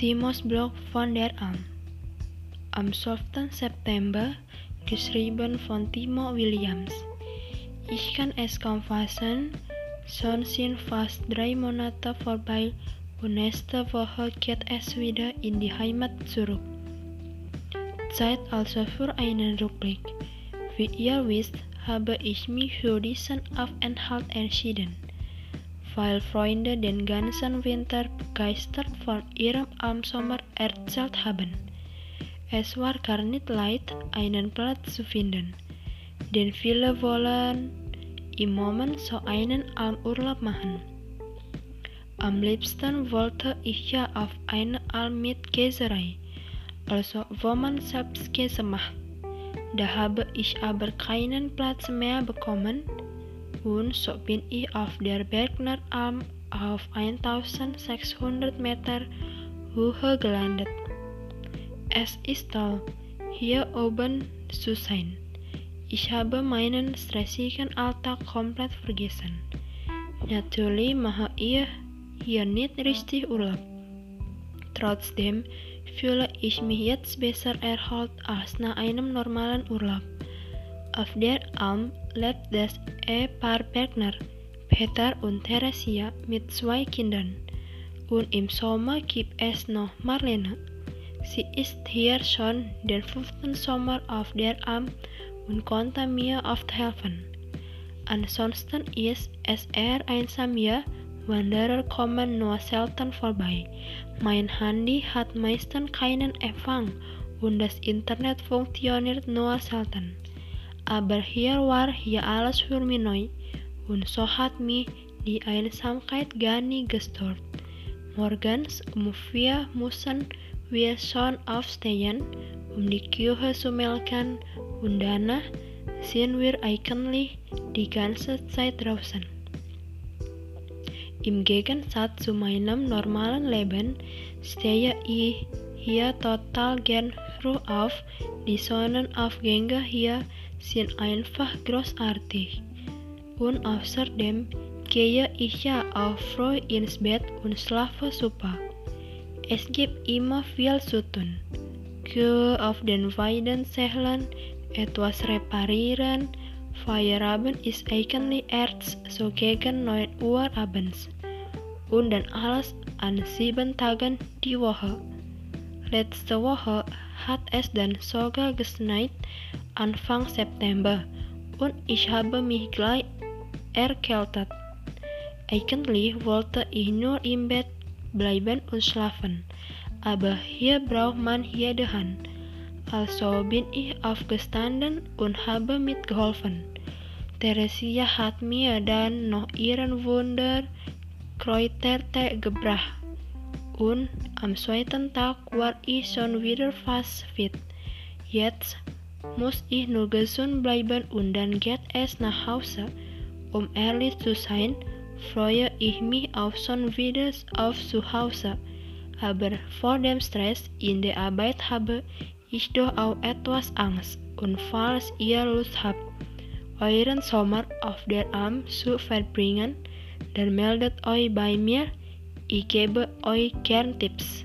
Timos Blok van der Am. Am 12. September geschrieben von Timo Williams. Ich kann es kaum fassen, schon sind fast drei Monate vorbei und nächste Woche geht es wieder in die Heimat zurück. Zeit also für einen Rückblick. Wie ihr wisst, habe ich mich für diesen Aufenthalt entschieden weil Freunde den ganzen Winter begeistert von ihrem Almsommer erzählt haben. Es war gar nicht leicht, einen Platz zu finden, denn viele wollen im Moment so einen Almurlaub machen. Am liebsten wollte ich ja auf eine Alm mit Käserei, also wo man selbst Käse macht. Da habe ich aber keinen Platz mehr bekommen, und so bin ich auf der Bergner Alm auf 1600 Meter Höhe gelandet. Es ist toll, hier oben zu sein. Ich habe meinen stressigen Alltag komplett vergessen. Natürlich mache ich hier nicht richtig Urlaub. Trotzdem fühle ich mich jetzt besser erholt als nach einem normalen Urlaub. Auf der Alm lebt das Ehepaar Bergner, Peter und Theresia mit zwei Kindern. Und im Sommer gibt es noch Marlene. Sie ist hier schon den fünften Sommer auf der Alm und konnte mir oft helfen. Ansonsten ist es eher einsam hier, Wanderer kommen nur selten vorbei. Mein Handy hat meistens keinen Empfang und das Internet funktioniert nur selten. Aber hier war ja alles für mich neu und so hat mich die Einsamkeit gar nicht gestört. Morgens um vier mussten wir schon aufstehen, um die Kühe zu melken und danach sind wir eigentlich die ganze Zeit draußen. Im Gegensatz zu meinem normalen Leben stehe ich hier total gern früh auf. Die Sonnenaufgänge hier sind einfach großartig. Und außerdem gehe ich ja auch früh ins Bett und schlafe super. Es gibt immer viel zu tun. Kühe auf den Weiden zählen, etwas reparieren. Feierabend ist eigentlich erst so gegen 9 Uhr abends. Und dann alles an sieben Tagen die Woche. Letzte Woche hat es dann sogar geschneit Anfang September und ich habe mich gleich erkältet. Eigentlich wollte ich nur im Bett bleiben und schlafen, aber hier braucht man jede Hand. Also bin ich aufgestanden und habe mitgeholfen. Theresia hat mir dann noch ihren Wunder Kräutertee gebracht. Und am zweiten Tag war ich schon wieder fast fit. Jetzt muss ich nur gesund bleiben und dann geht es nach Hause. Um ehrlich zu sein, freue ich mich auf schon wieder auf zu Hause. Aber vor dem Stress in der Arbeit habe ich doch auch etwas Angst. Und falls ihr Lust habt, euren Sommer auf der Alm zu verbringen, dann meldet euch bei mir. Ich gebe euch gern Tipps.